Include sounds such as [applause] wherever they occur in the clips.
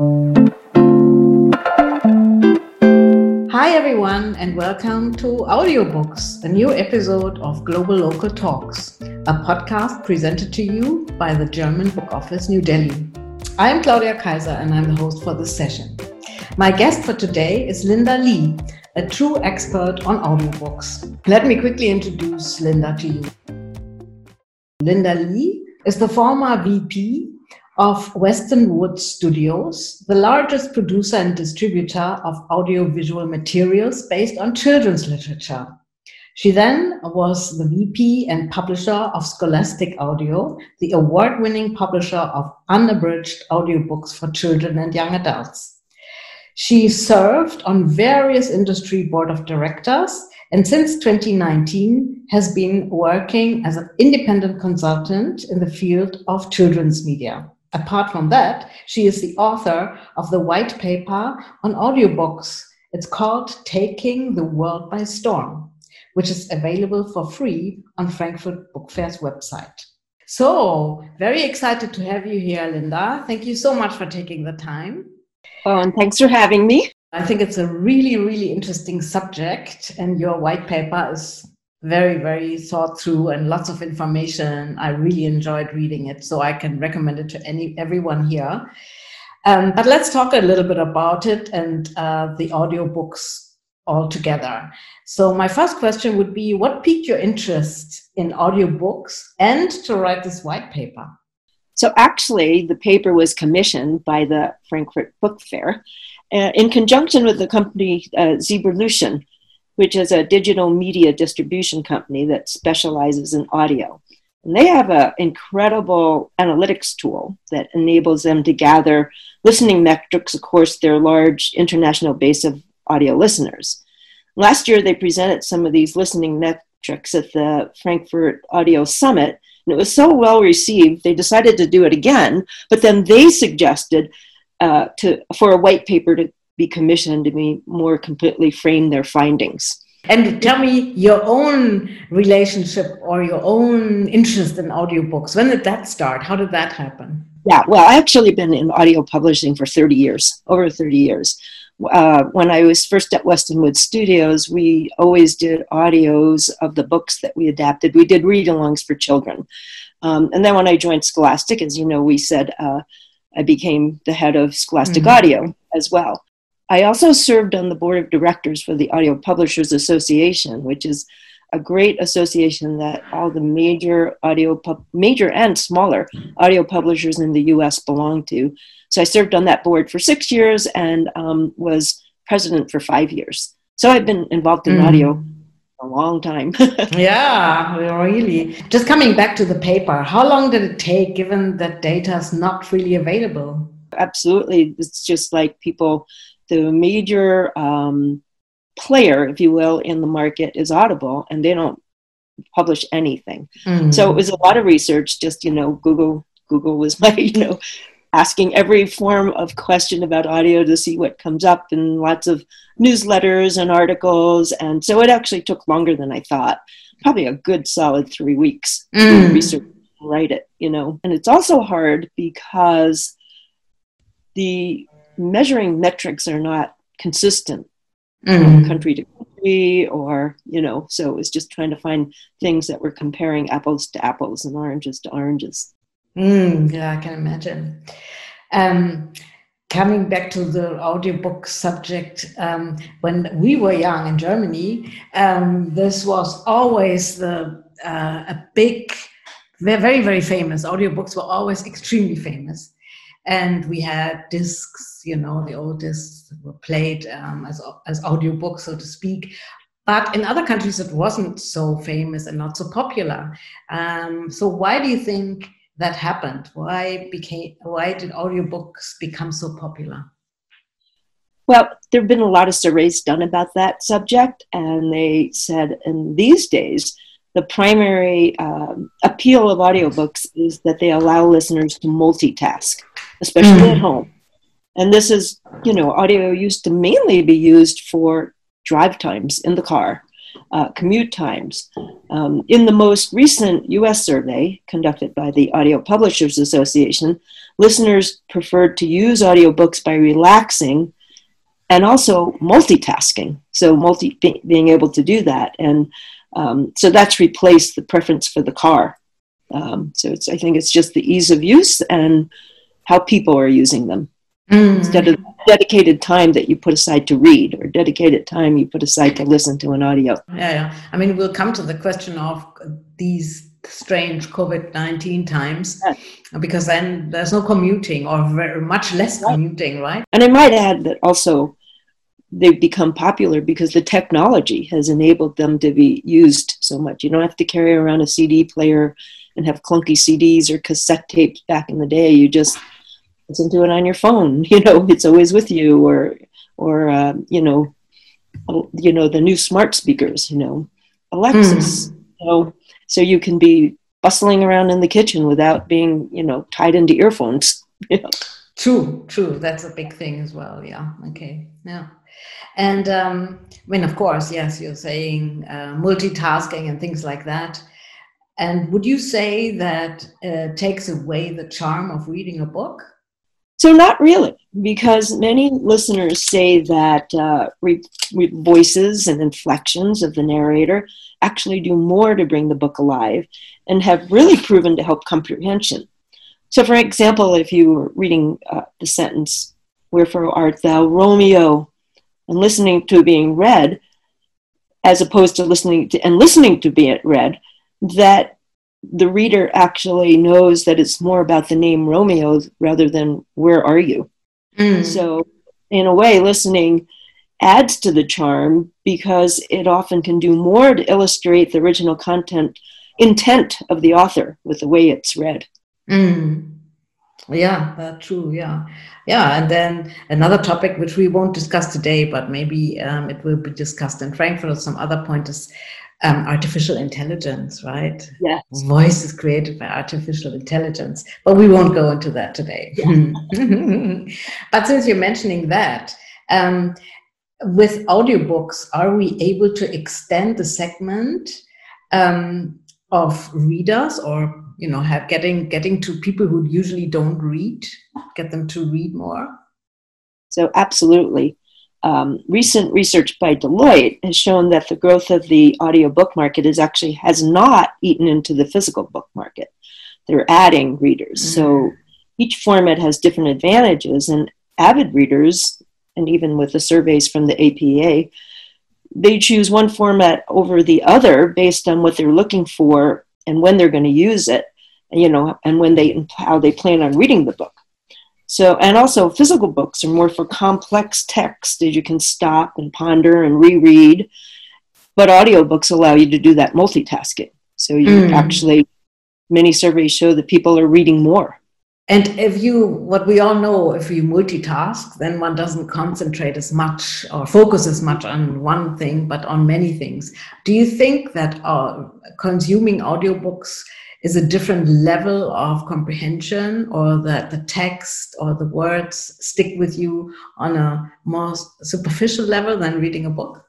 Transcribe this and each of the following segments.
Hi, everyone, and welcome to Audiobooks, a new episode of Globalocal Talks, a podcast presented to you by the German Book Office New Delhi. I'm Claudia Kaiser, and I'm the host for this session. My guest for today is Linda Lee, a true expert on audiobooks. Let me quickly introduce Linda to you. Linda Lee is the former VP of Weston Woods Studios, the largest producer and distributor of audiovisual materials based on children's literature. She then was the VP and publisher of Scholastic Audio, the award winning publisher of unabridged audiobooks for children and young adults. She served on various industry board of directors and since 2019 has been working as an independent consultant in the field of children's media. Apart from that, she is the author of the white paper on audiobooks. It's called Taking the World by Storm, which is available for free on Frankfurt Book Fair's website. So, very excited to have you here, Linda. Thank you so much for taking the time. Oh, and thanks for having me. I think it's a really, really interesting subject, and your white paper is very, very thought through and lots of information. I really enjoyed reading it, so I can recommend it to any everyone here. Um, but let's talk a little bit about it and uh, the audiobooks altogether. So, my first question would be what piqued your interest in audiobooks and to write this white paper? So, actually, the paper was commissioned by the Frankfurt Book Fair uh, in conjunction with the company uh, Zebralution, which is a digital media distribution company that specializes in audio. And they have an incredible analytics tool that enables them to gather listening metrics, of course, their large international base of audio listeners. Last year, they presented some of these listening metrics at the Frankfurt Audio Summit, and it was so well received, they decided to do it again, but then they suggested uh, to, for a white paper to be commissioned to be more completely frame their findings. And tell me your own relationship or your own interest in audiobooks. When did that start? How did that happen? Yeah, well, I've actually been in audio publishing for 30 years, over 30 years. Uh, when I was first at Weston Woods Studios, we always did audios of the books that we adapted. We did read alongs for children. Um, and then when I joined Scholastic, as you know, we said uh, I became the head of Scholastic mm-hmm. Audio as well. I also served on the board of directors for the Audio Publishers Association, which is a great association that all the major audio pub- major and smaller audio publishers in the U.S. belong to. So I served on that board for six years and um, was president for five years. So I've been involved in mm. audio a long time. [laughs] yeah, really. Just coming back to the paper, how long did it take given that data is not really available? Absolutely. It's just like people the major um, player, if you will, in the market is Audible, and they don't publish anything. Mm-hmm. So it was a lot of research. Just you know, Google Google was [laughs] my you know asking every form of question about audio to see what comes up, and lots of newsletters and articles. And so it actually took longer than I thought. Probably a good solid three weeks mm. to research write it. You know, and it's also hard because the measuring metrics are not consistent mm. from country to country or you know so it was just trying to find things that were comparing apples to apples and oranges to oranges. Mm, yeah i can imagine. Um, coming back to the audiobook subject um, when we were young in germany um, this was always the uh, a big very very famous. Audiobooks were always extremely famous and we had discs you know the old discs were played um, as, as audiobooks so to speak. But in other countries it wasn't so famous and not so popular. Um, so why do you think that happened? Why became why did audiobooks become so popular? Well, there have been a lot of surveys done about that subject, and they said in these days, the primary um, appeal of audiobooks is that they allow listeners to multitask especially mm. at home. And this is, you know, audio used to mainly be used for drive times in the car, uh, commute times. Um, in the most recent US survey conducted by the Audio Publishers Association, listeners preferred to use audiobooks by relaxing and also multitasking. So, multi being able to do that. And um, so that's replaced the preference for the car. Um, so it's, I think it's just the ease of use and how people are using them mm. instead of dedicated time that you put aside to read or dedicated time you put aside to listen to an audio. Yeah, yeah. I mean, we'll come to the question of these strange COVID 19 times because then there's no commuting or very much less commuting, right? And I might add that also they've become popular because the technology has enabled them to be used so much. You don't have to carry around a CD player and have clunky CDs or cassette tapes back in the day. You just listen to it on your phone. [laughs] You know, it's always with you, or or uh, you know, you know the new smart speakers. You know, Alexis. Mm. Know, so you can be bustling around in the kitchen without being you know tied into earphones. [laughs] You know? True, true. That's a big thing as well. Yeah. Okay. Yeah. And um, I mean, of course, yes, you're saying uh, multitasking and things like that. And would you say that uh, takes away the charm of reading a book? So, not really, because many listeners say that uh, re- re- voices and inflections of the narrator actually do more to bring the book alive and have really proven to help comprehension. So, for example, if you were reading uh, the sentence, Wherefore art thou Romeo, and listening to being read, as opposed to listening to and listening to be it read, that the reader actually knows that it's more about the name Romeo rather than where are you. Mm. So, in a way, listening adds to the charm because it often can do more to illustrate the original content intent of the author with the way it's read. Mm. Yeah, that's true. Yeah, yeah. And then another topic which we won't discuss today, but maybe um, it will be discussed in Frankfurt or some other point is um, artificial intelligence, right? Yes. Voice is created by artificial intelligence, but we won't go into that today. Yeah. [laughs] but since you're mentioning that, um, with audiobooks, are we able to extend the segment um, of readers or you know have getting getting to people who usually don't read get them to read more so absolutely um, recent research by Deloitte has shown that the growth of the audiobook market is actually has not eaten into the physical book market. They're adding readers. Mm-hmm. So each format has different advantages, and avid readers, and even with the surveys from the APA, they choose one format over the other based on what they're looking for and when they're going to use it, you know, and when they how they plan on reading the book. So, and also physical books are more for complex text that you can stop and ponder and reread. But audiobooks allow you to do that multitasking. So you mm. actually, many surveys show that people are reading more. And if you, what we all know, if you multitask, then one doesn't concentrate as much or focus as much on one thing, but on many things. Do you think that uh, consuming audiobooks is a different level of comprehension or that the text or the words stick with you on a more superficial level than reading a book?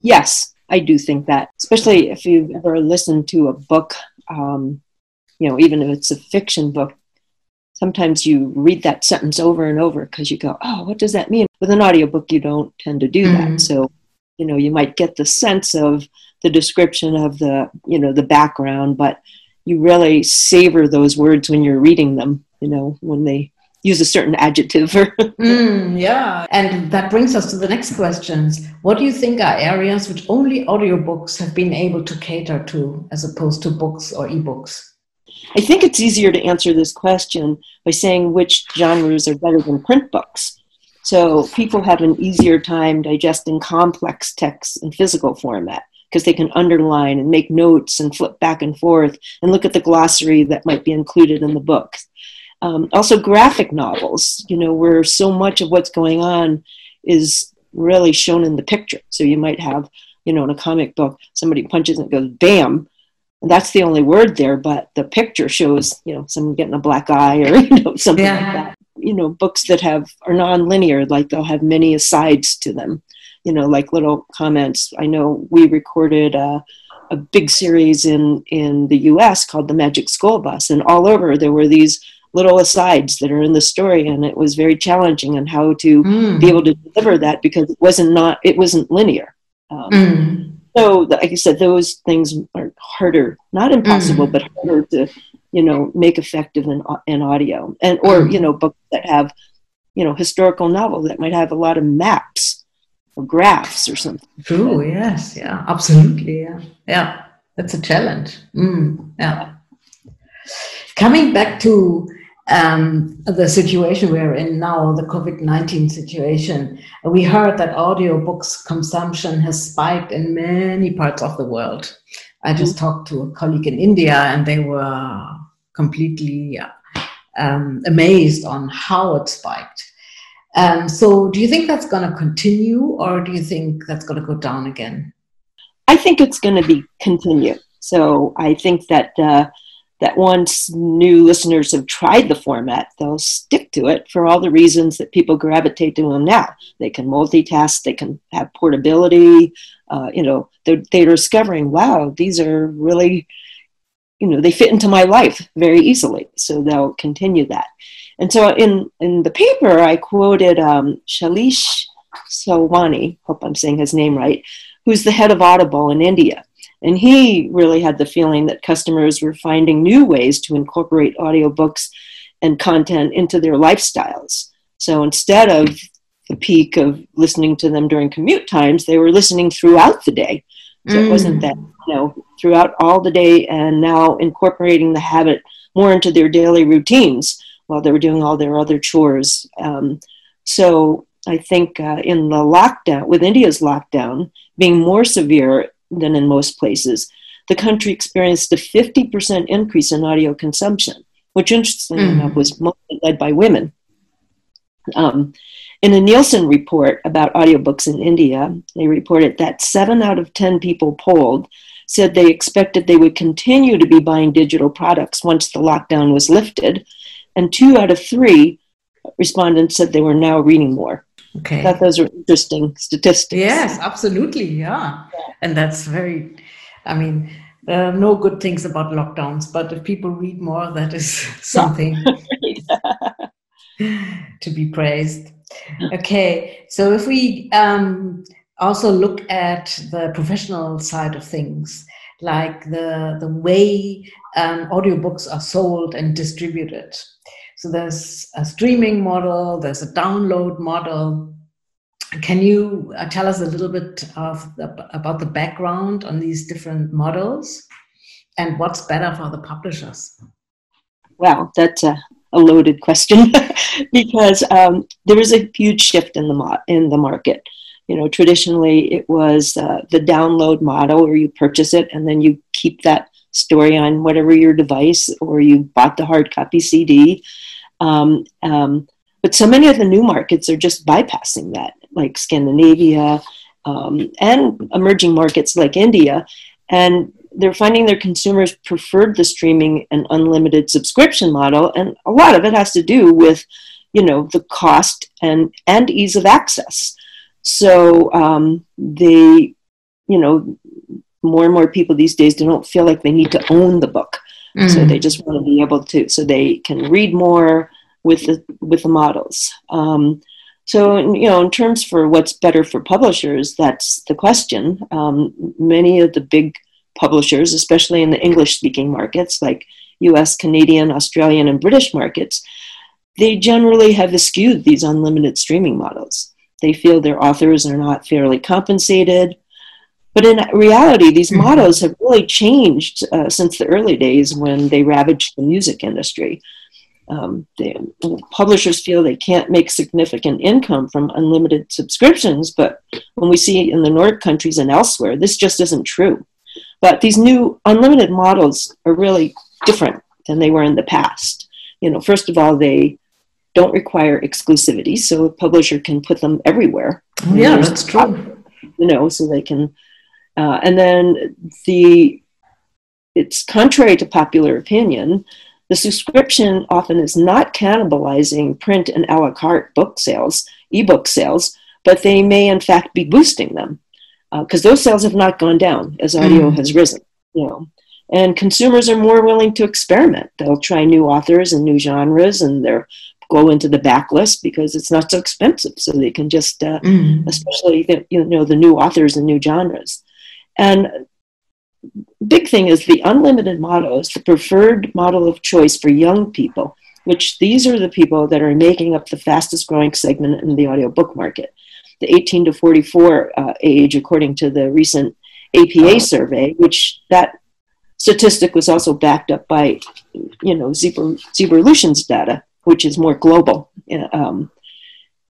Yes, I do think that, especially if you've ever listened to a book, um, you know, even if it's a fiction book, sometimes you read that sentence over and over because you go, oh, what does that mean? With an audiobook, you don't tend to do mm-hmm. that. So, you know, you might get the sense of the description of the, you know, the background, but you really savor those words when you're reading them, you know, when they use a certain adjective. [laughs] mm, yeah. And that brings us to the next questions. What do you think are areas which only audiobooks have been able to cater to as opposed to books or ebooks? I think it's easier to answer this question by saying which genres are better than print books. So people have an easier time digesting complex texts in physical format because they can underline and make notes and flip back and forth and look at the glossary that might be included in the book. Um, also, graphic novels, you know, where so much of what's going on is really shown in the picture. So you might have, you know, in a comic book, somebody punches and goes bam, and that's the only word there, but the picture shows, you know, someone getting a black eye or [laughs] you know something yeah. like that. You know, books that have are non-linear, like they'll have many asides to them you know, like little comments. I know we recorded a, a big series in in the U.S. called the Magic School Bus, and all over there were these little asides that are in the story and it was very challenging on how to mm. be able to deliver that because it wasn't not it wasn't linear um, mm. so like i said those things are harder not impossible mm. but harder to you know make effective in, in audio and or mm. you know books that have you know historical novel that might have a lot of maps or graphs or something true yes yeah absolutely yeah yeah that's a challenge mm, yeah coming back to um, the situation we're in now, the COVID 19 situation, we heard that audiobooks consumption has spiked in many parts of the world. I just mm-hmm. talked to a colleague in India and they were completely um, amazed on how it spiked. Um, so, do you think that's going to continue or do you think that's going to go down again? I think it's going to be continue. So, I think that. Uh, that once new listeners have tried the format, they'll stick to it for all the reasons that people gravitate to them now. They can multitask, they can have portability. Uh, you know, they're, they're discovering, wow, these are really, you know, they fit into my life very easily. So they'll continue that. And so in, in the paper, I quoted um, Shailesh Sawlani, hope I'm saying his name right, who's the head of Audible in India. And he really had the feeling that customers were finding new ways to incorporate audiobooks and content into their lifestyles. So instead of the peak of listening to them during commute times, they were listening throughout the day. So mm. it wasn't that, you know, throughout all the day and now incorporating the habit more into their daily routines while they were doing all their other chores. Um, so I think uh, in the lockdown, with India's lockdown being more severe, than in most places. The country experienced a 50% increase in audio consumption, which interestingly mm. enough was mostly led by women. Um, in a Nielsen report about audiobooks in India, they reported that seven out of 10 people polled said they expected they would continue to be buying digital products once the lockdown was lifted, and two out of three respondents said they were now reading more. Okay. I thought those are interesting statistics. Yes, absolutely. Yeah. yeah. And that's very, I mean, there are no good things about lockdowns, but if people read more, that is [laughs] something [laughs] to be praised. Okay. So if we um, also look at the professional side of things, like the, the way um, audiobooks are sold and distributed. So there's a streaming model, there's a download model. Can you uh, tell us a little bit of the, about the background on these different models and what's better for the publishers? Well, that's a, a loaded question [laughs] because um, there is a huge shift in the mo- in the market. You know, traditionally it was uh, the download model where you purchase it and then you keep that story on whatever your device or you bought the hard copy CD um, um, but so many of the new markets are just bypassing that, like Scandinavia um, and emerging markets like India. And they're finding their consumers preferred the streaming and unlimited subscription model. And a lot of it has to do with, you know, the cost and, and ease of access. So um, they, you know, more and more people these days don't feel like they need to own the book. Mm. So they just want to be able to, so they can read more with the with the models. Um, so you know, in terms for what's better for publishers, that's the question. Um, many of the big publishers, especially in the English-speaking markets like U.S., Canadian, Australian, and British markets, they generally have eschewed these unlimited streaming models. They feel their authors are not fairly compensated but in reality, these mm-hmm. models have really changed uh, since the early days when they ravaged the music industry. Um, the publishers feel they can't make significant income from unlimited subscriptions, but when we see in the Nordic countries and elsewhere, this just isn't true. But these new unlimited models are really different than they were in the past. You know, first of all, they don't require exclusivity, so a publisher can put them everywhere. Yeah, that's true. You know, so they can uh, and then the it's contrary to popular opinion. The subscription often is not cannibalizing print and a la carte book sales, ebook sales, but they may in fact be boosting them because uh, those sales have not gone down as audio mm. has risen. You know, And consumers are more willing to experiment. They'll try new authors and new genres, and they'll go into the backlist because it's not so expensive. So they can just, uh, mm. especially the, you know, the new authors and new genres. And big thing is the unlimited model is the preferred model of choice for young people, which these are the people that are making up the fastest growing segment in the audiobook market. The 18 to 44 uh, age, according to the recent APA survey, which that statistic was also backed up by, you know, Zebra, Zebralution's data, which is more global. Um,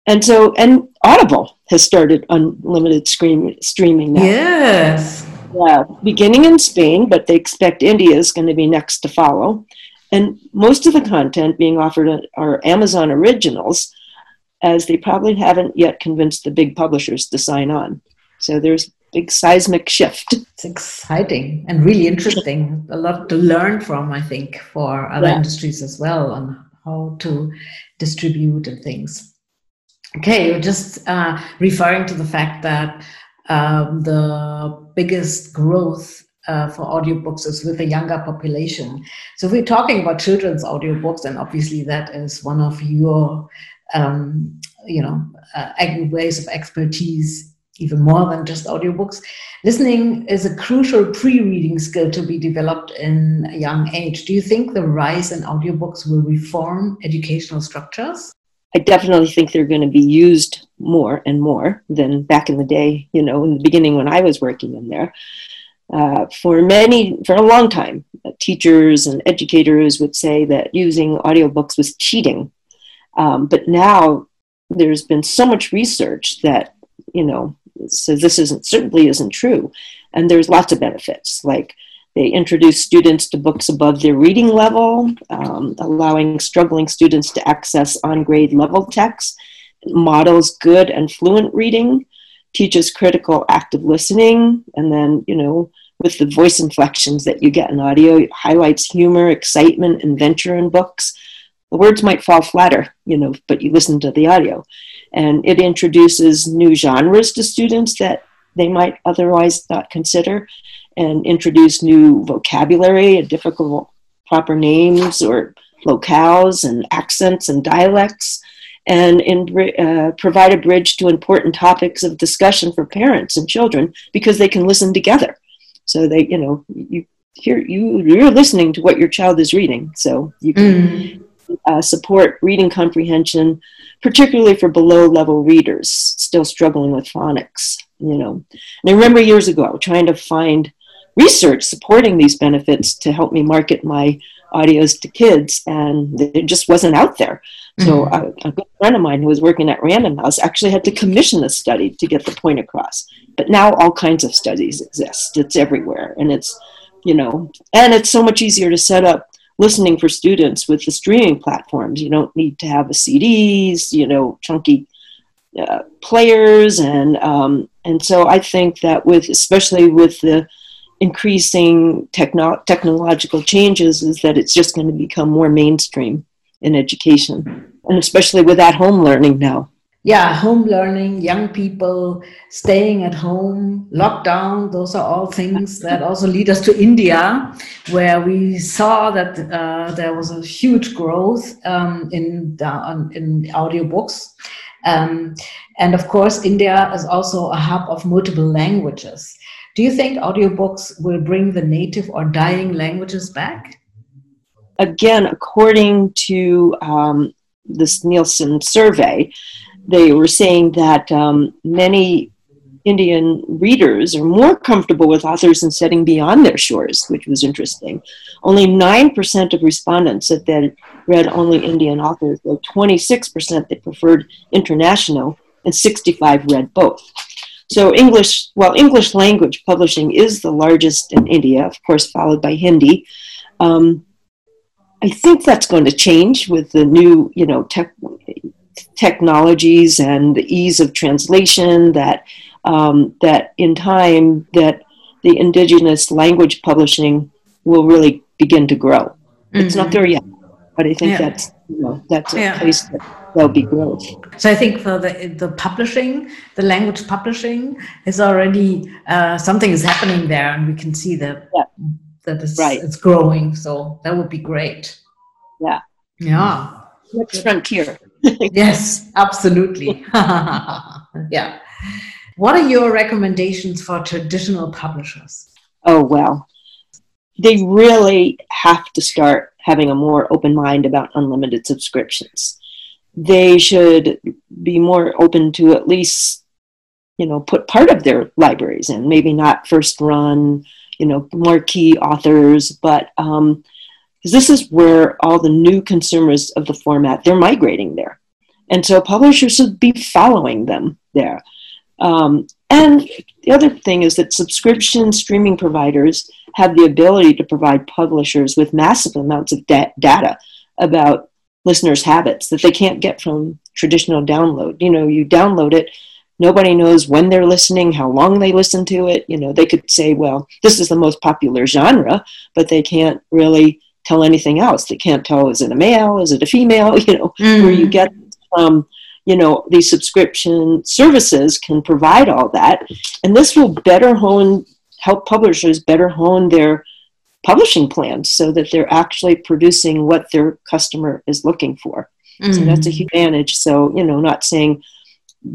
and so, and Audible has started unlimited stream, streaming now. Yes. Yeah, beginning in Spain, but they expect India is going to be next to follow. And most of the content being offered are Amazon originals, as they probably haven't yet convinced the big publishers to sign on. So there's a big seismic shift. It's exciting and really interesting. A lot to learn from, I think, for other yeah. industries as well on how to distribute and things. Okay, you're just uh, referring to the fact that um, the biggest growth uh, for audiobooks is with the younger population. So if we're talking about children's audiobooks, and obviously that is one of your, um, you know, uh, ways of expertise, even more than just audiobooks. Listening is a crucial pre-reading skill to be developed in a young age. Do you think the rise in audiobooks will reform educational structures? I definitely think they're going to be used more and more than back in the day, you know, in the beginning when I was working in there. Uh, for many, for a long time, uh, teachers and educators would say that using audiobooks was cheating. Um, but now there's been so much research that, you know, says this isn't certainly isn't true. And there's lots of benefits, like they introduce students to books above their reading level, um, allowing struggling students to access on grade level texts, models good and fluent reading, teaches critical active listening, and then, you know, with the voice inflections that you get in audio, highlights humor, excitement, adventure in books. The words might fall flatter, you know, but you listen to the audio. And it introduces new genres to students that they might otherwise not consider and introduce new vocabulary and difficult proper names or locales and accents and dialects and in, uh, provide a bridge to important topics of discussion for parents and children because they can listen together so they you know you hear you you're listening to what your child is reading so you can mm. Uh, support reading comprehension particularly for below level readers still struggling with phonics you know and i remember years ago trying to find research supporting these benefits to help me market my audios to kids, and it just wasn't out there. So mm-hmm. a, a, good friend of mine who was working at Random House actually had to commission a study to get the point across. But now all kinds of studies exist. It's everywhere, and it's you know, and it's so much easier to set up listening for students with the streaming platforms. You don't need to have a CDs, you know, chunky uh, players, and um, and so I think that with especially with the increasing techno- technological changes is that it's just going to become more mainstream in education, and especially with at home learning now. Yeah, home learning, young people staying at home, lockdown, those are all things [laughs] that also lead us to India, where we saw that uh, there was a huge growth um, in, the, in audiobooks. Um, and of course, India is also a hub of multiple languages. Do you think audiobooks will bring the native or dying languages back? Again, according to um, this Nielsen survey, they were saying that um, many Indian readers are more comfortable with authors in setting beyond their shores, which was interesting. Only 9% of respondents said they read only Indian authors, though 26% they preferred international, and 65 read both. So English, well, English language publishing is the largest in India, of course, followed by Hindi. Um, I think that's going to change with the new, you know, tech, technologies and the ease of translation. That um, that in time that the indigenous language publishing will really begin to grow. Mm-hmm. It's not mm-hmm. there yet, but I think yeah. that's you know, that's a yeah. place that there'll be growth. So I think for the the publishing, the language publishing is already uh, something is happening there, and we can see that yeah. that it's, Right. it's growing. So that would be great. Yeah. Yeah. Next frontier. [laughs] yes, absolutely. [laughs] yeah. What are your recommendations for traditional publishers? Oh, well. They really have to start having a more open mind about unlimited subscriptions. They should be more open to at least, you know, put part of their libraries in, maybe not first run, you know, more key authors, but um, because this is where all the new consumers of the format they're migrating there. And so publishers should be following them there. Um, and the other thing is that subscription streaming providers have the ability to provide publishers with massive amounts of da- data about listeners habits that they can't get from traditional download. You know you download it nobody knows when they're listening how long they listen to it. You know they could say well this is the most popular genre but they can't really tell anything else. They can't tell is it a male, is it a female, [laughs] you know, mm. where you get from, you know, these subscription services can provide all that. And this will better hone, help publishers better hone their publishing plans so that they're actually producing what their customer is looking for. Mm. So that's a huge advantage. So, you know, not saying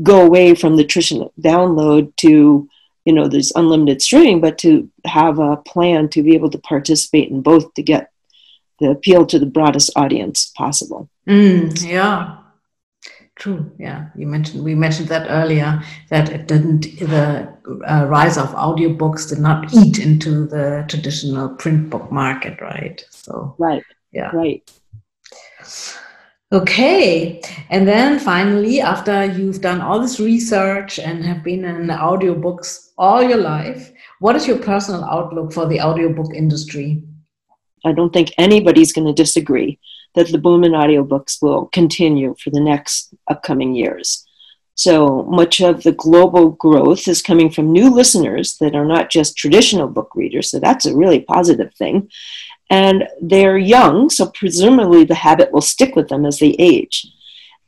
go away from the traditional download to, you know, this unlimited streaming, but to have a plan to be able to participate in both to get the appeal to the broadest audience possible. Mm, yeah, true. Yeah, you mentioned we mentioned that earlier that it didn't the uh, rise of audiobooks did not eat into the traditional print book market, right? So right, yeah, right. Okay, and then finally, after you've done all this research and have been in audiobooks all your life, what is your personal outlook for the audiobook industry? I don't think anybody's going to disagree that the boom in audiobooks will continue for the next upcoming years. So much of the global growth is coming from new listeners that are not just traditional book readers, so that's a really positive thing. And they're young, so presumably the habit will stick with them as they age.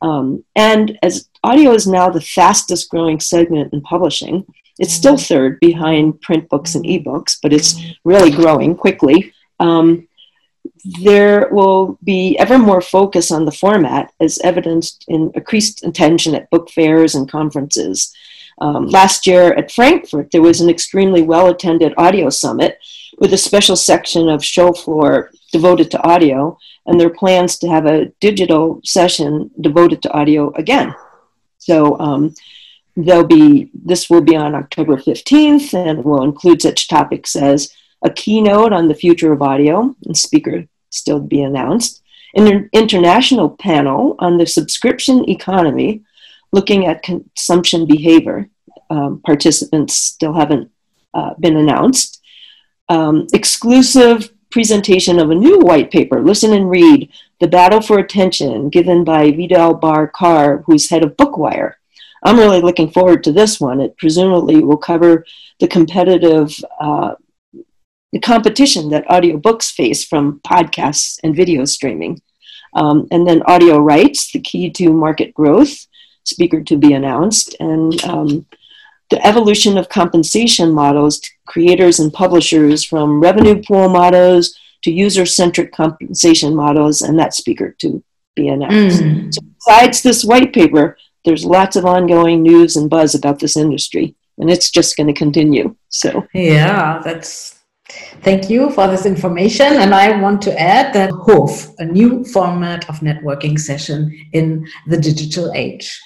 Um, and as audio is now the fastest growing segment in publishing, it's still third behind print books and ebooks, but it's really growing quickly um, there will be ever more focus on the format as evidenced in increased attention at book fairs and conferences. Um, last year at Frankfurt, there was an extremely well attended audio summit with a special section of show floor devoted to audio, and there are plans to have a digital session devoted to audio again. So um, there'll be this will be on October 15th and will include such topics as a keynote on the future of audio, and speaker still be announced, an international panel on the subscription economy, looking at consumption behavior. Um, participants still haven't uh, been announced. Um, exclusive presentation of a new white paper, Listen and Read, The Battle for Attention, given by Vidal Bar Carr, who's head of Bookwire. I'm really looking forward to this one. It presumably will cover the competitive uh, the competition that audiobooks face from podcasts and video streaming. Um, and then audio rights, the key to market growth, speaker to be announced, and um, the evolution of compensation models to creators and publishers from revenue pool models to user centric compensation models, and that speaker to be announced. Mm. So besides this white paper, there's lots of ongoing news and buzz about this industry, and it's just going to continue. So, yeah, that's Thank you for this information. And I want to add that HOF, a new format of networking session in the digital age.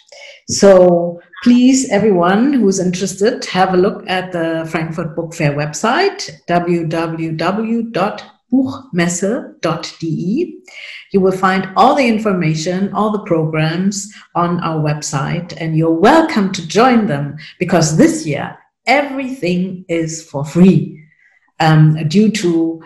So please, everyone who's interested, have a look at the Frankfurt Book Fair website, www.buchmesse.de. You will find all the information, all the programs on our website, and you're welcome to join them because this year everything is for free um, due to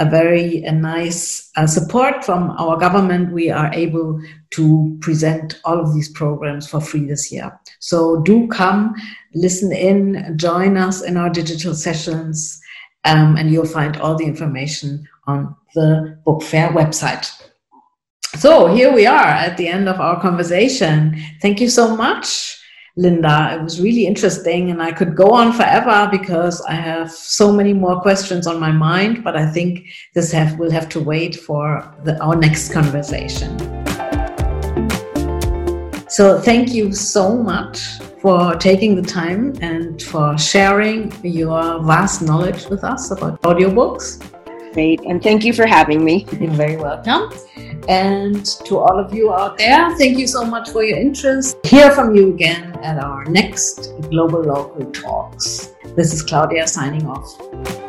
a very a nice uh, support from our government, we are able to present all of these programs for free this year. So do come, listen in, join us in our digital sessions, um, and you'll find all the information on the book fair website. So here we are at the end of our conversation. Thank you so much Linda. It was really interesting, and I could go on forever because I have so many more questions on my mind. But I think this have, will have to wait for the, our next conversation. So, thank you so much for taking the time and for sharing your vast knowledge with us about audiobooks. Great, and thank you for having me. [laughs] You're very welcome. And to all of you out there, thank you so much for your interest. Hear from you again at our next Globalocal Talks. This is Claudia signing off.